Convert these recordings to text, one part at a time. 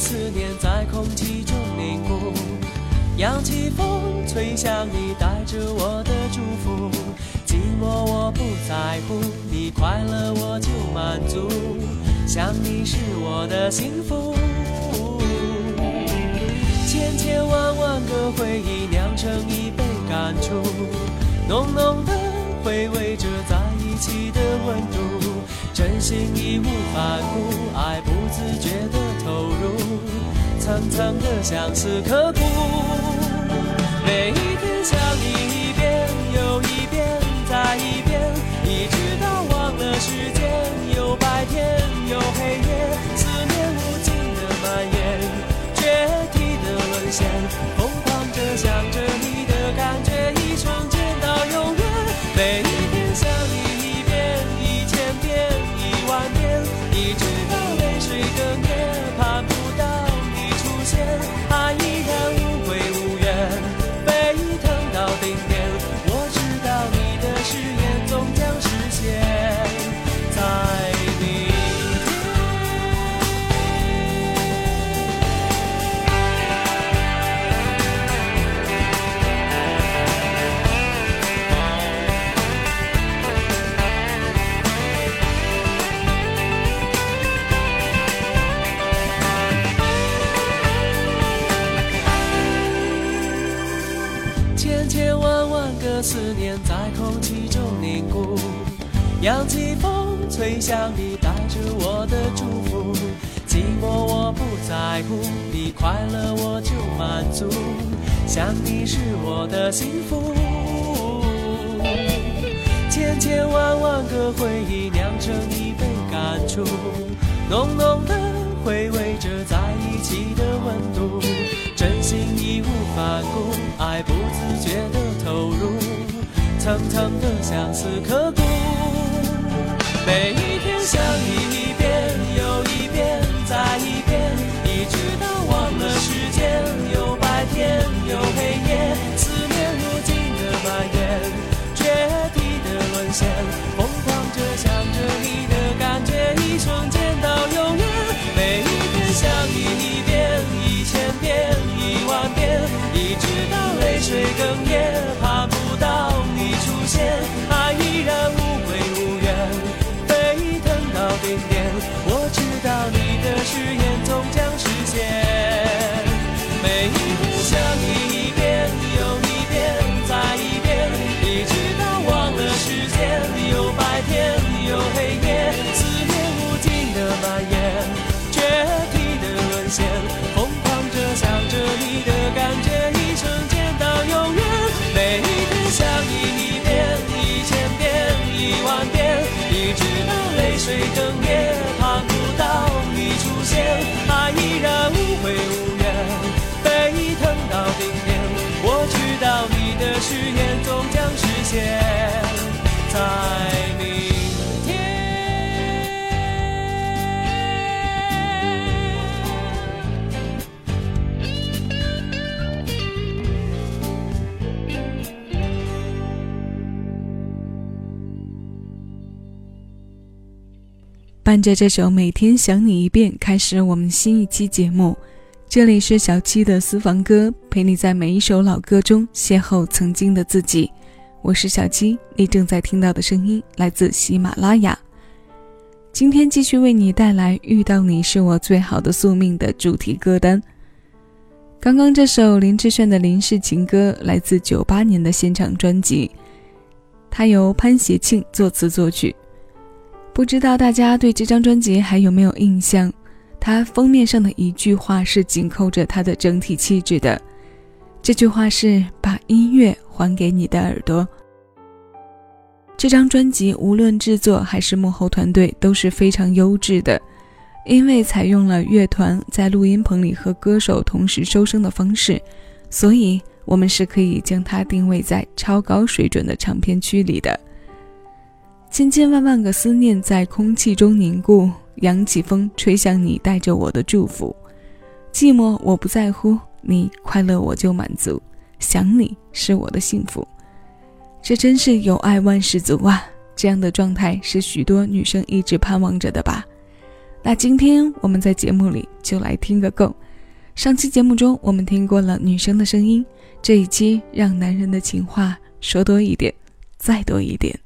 思念在空气中凝固，扬起风，吹向你，带着我的祝福。寂寞我不在乎，你快乐我就满足。想你是我的幸福，千千万万个回忆酿成一杯感触，浓浓的回味着在一起的温度。真心义无反顾，爱不自觉的投入，层层的相思刻骨。每想你是我的幸福，千千万万个回忆酿成一杯感触，浓浓的回味着在一起的温度。真心义无反顾，爱不自觉的投入，层层的相思刻骨。每一天想你有黑夜，思念无尽的蔓延，决堤的沦陷，疯狂着想着你的感觉，一瞬间到永远。每一天想你一遍一千遍。一万遍，一直到泪水哽咽，伴着这首《每天想你一遍》，开始我们新一期节目。这里是小七的私房歌，陪你在每一首老歌中邂逅曾经的自己。我是小七，你正在听到的声音来自喜马拉雅。今天继续为你带来《遇到你是我最好的宿命》的主题歌单。刚刚这首林志炫的《林氏情歌》来自九八年的现场专辑，它由潘协庆作词作曲。不知道大家对这张专辑还有没有印象？它封面上的一句话是紧扣着它的整体气质的。这句话是“把音乐还给你的耳朵”。这张专辑无论制作还是幕后团队都是非常优质的，因为采用了乐团在录音棚里和歌手同时收声的方式，所以我们是可以将它定位在超高水准的唱片区里的。千千万万个思念在空气中凝固。扬起风，吹向你，带着我的祝福。寂寞我不在乎，你快乐我就满足。想你是我的幸福，这真是有爱万事足啊！这样的状态是许多女生一直盼望着的吧？那今天我们在节目里就来听个够。上期节目中我们听过了女生的声音，这一期让男人的情话说多一点，再多一点。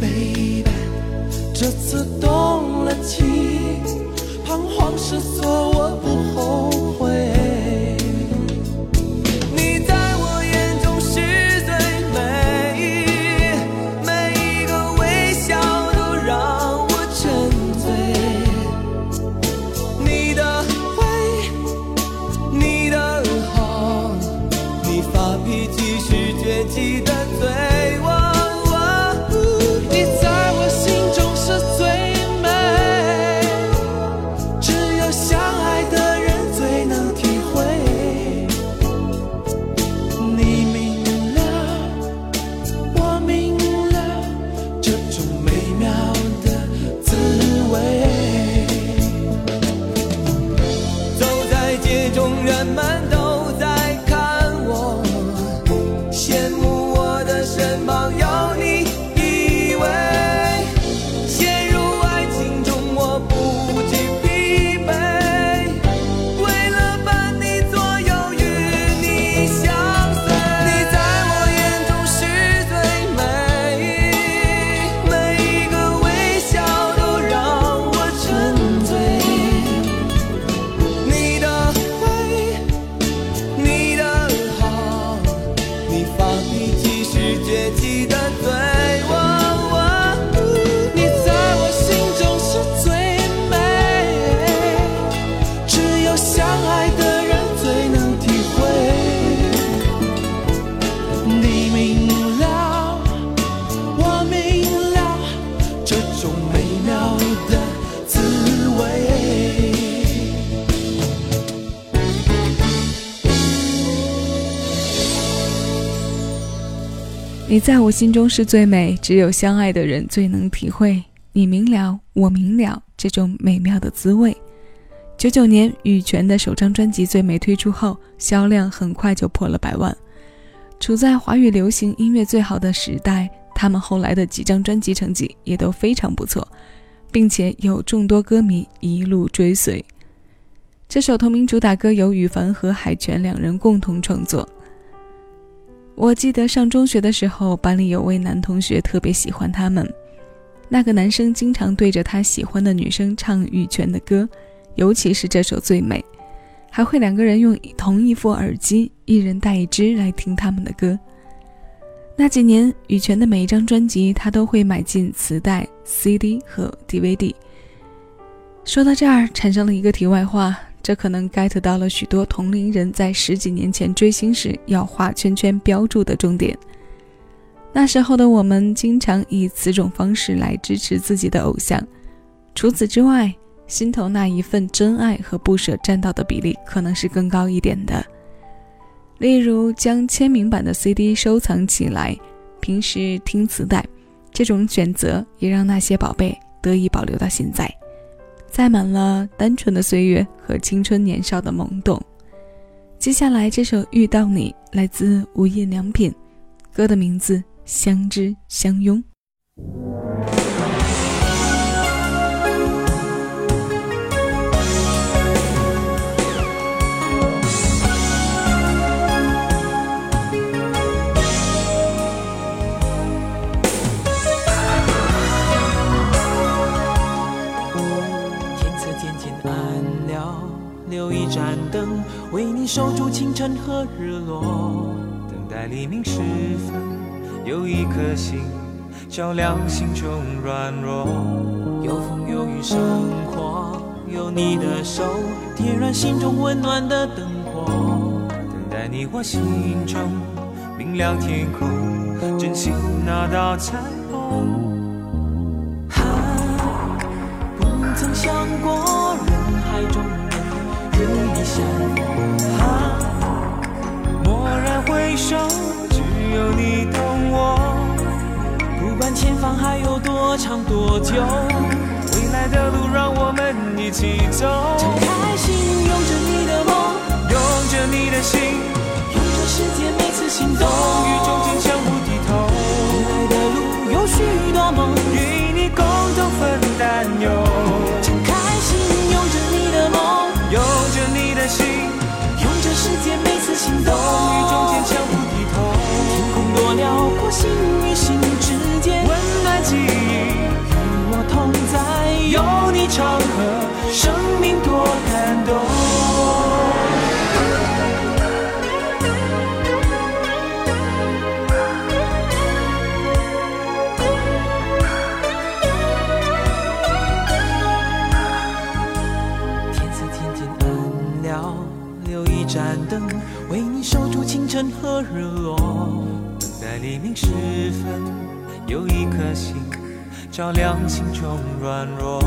Baby 这次多在我心中是最美，只有相爱的人最能体会。你明了，我明了，这种美妙的滋味。九九年，羽泉的首张专辑《最美》推出后，销量很快就破了百万。处在华语流行音乐最好的时代，他们后来的几张专辑成绩也都非常不错，并且有众多歌迷一路追随。这首同名主打歌由羽凡和海泉两人共同创作。我记得上中学的时候，班里有位男同学特别喜欢他们。那个男生经常对着他喜欢的女生唱羽泉的歌，尤其是这首《最美》，还会两个人用同一副耳机，一人带一只来听他们的歌。那几年，羽泉的每一张专辑他都会买进磁带、CD 和 DVD。说到这儿，产生了一个题外话，这可能 get 到了许多同龄人在十几年前追星时要画圈圈标注的重点。那时候的我们经常以此种方式来支持自己的偶像，除此之外，心头那一份真爱和不舍占到的比例可能是更高一点的。例如，将签名版的 CD 收藏起来，平时听磁带，这种选择也让那些宝贝得以保留到现在，载满了单纯的岁月和青春年少的懵懂。接下来这首《遇到你》来自无印良品，歌的名字。相知相拥。为你守住清晨和日落，等待黎明时分。有一颗心，照亮心中软弱。有风有雨，生活有你的手，点燃心中温暖的灯火。等待你我心中明亮天空，珍惜那道彩虹。啊，不曾想过人海中与你相逢。啊，蓦然回首。只有你懂我，不管前方还有多长多久，未来的路让我们一起走。敞开心，拥着你的梦，拥着你的心，拥着世界每次心动，风雨中间相互低头。未来的路有许多梦，世界每次心动，风雨中坚强不低头。天空。多辽阔，心与心日落。在黎明时分，有一颗心，照亮心中软弱。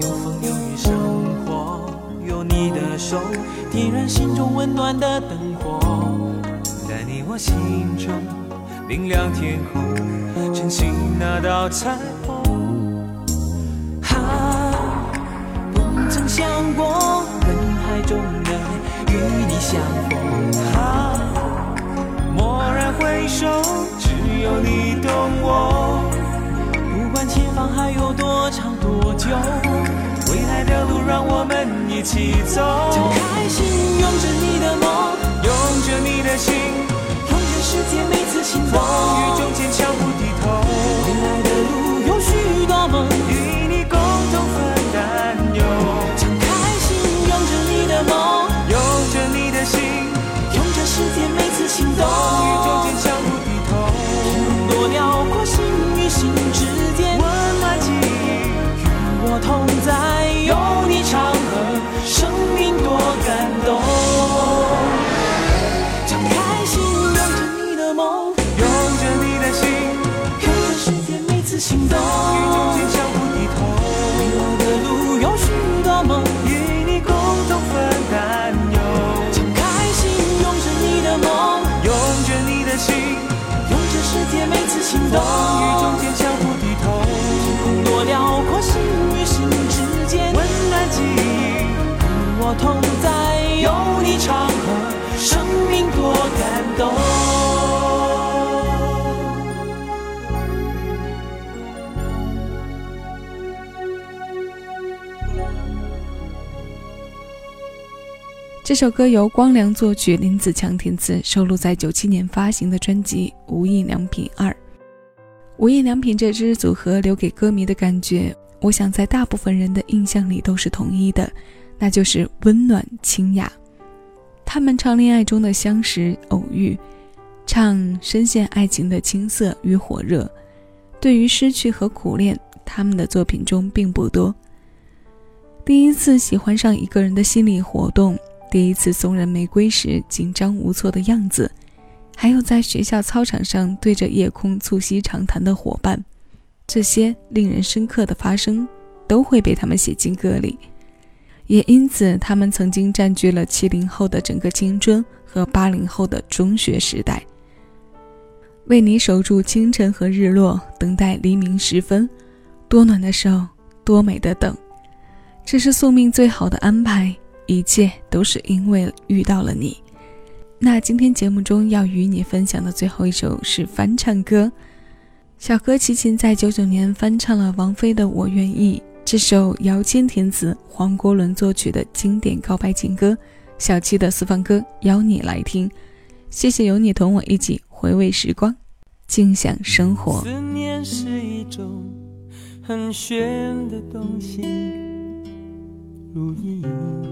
有风有雨，生活有你的手，点燃心中温暖的灯火。在你我心中，明亮天空，珍惜那道彩虹。啊，不曾想过人海中能与你相逢。啊。回首，只有你懂我。不管前方还有多长多久，未来的路让我们一起走。敞开心，拥着你的梦，拥着你的心，用着世界每次心动，这首歌由光良作曲，林子强填词，收录在九七年发行的专辑《无印良品二》。无印良品这支组合留给歌迷的感觉，我想在大部分人的印象里都是统一的，那就是温暖清雅。他们唱恋爱中的相识偶遇，唱深陷爱情的青涩与火热。对于失去和苦恋，他们的作品中并不多。第一次喜欢上一个人的心理活动。第一次送人玫瑰时紧张无措的样子，还有在学校操场上对着夜空促膝长谈的伙伴，这些令人深刻的发生，都会被他们写进歌里。也因此，他们曾经占据了七零后的整个青春和八零后的中学时代。为你守住清晨和日落，等待黎明时分，多暖的手，多美的等，这是宿命最好的安排。一切都是因为遇到了你。那今天节目中要与你分享的最后一首是翻唱歌，小哥齐秦在九九年翻唱了王菲的《我愿意》这首姚谦填词、黄国伦作曲的经典告白情歌。小七的私房歌邀你来听，谢谢有你同我一起回味时光，静享生活。思念是一种很玄的东西，如影。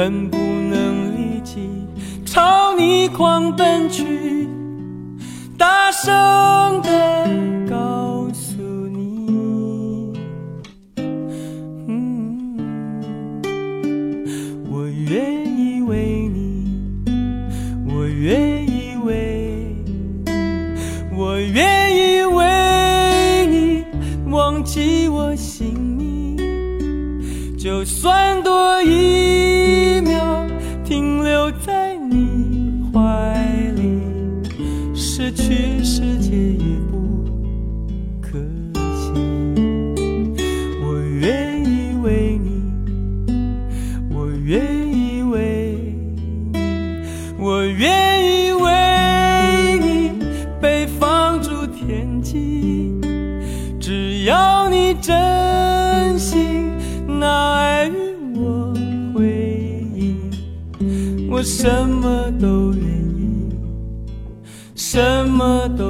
恨不能立即朝你狂奔去，大声的愿意为你被放逐天际。只要你真心拿爱与我回应，我什么都愿意。什么都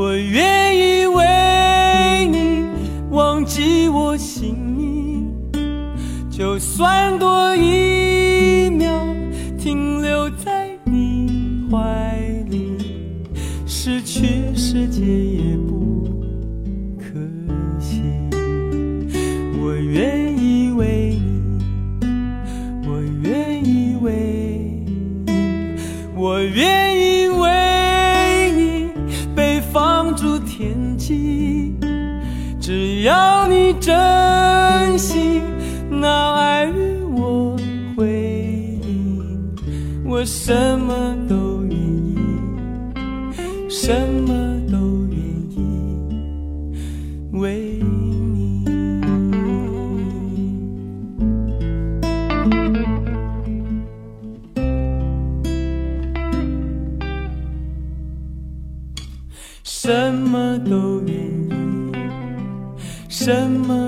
我愿意为你忘记我姓名，就算多真心那爱与我回应我什么都愿意什么都愿意为你。什么都什么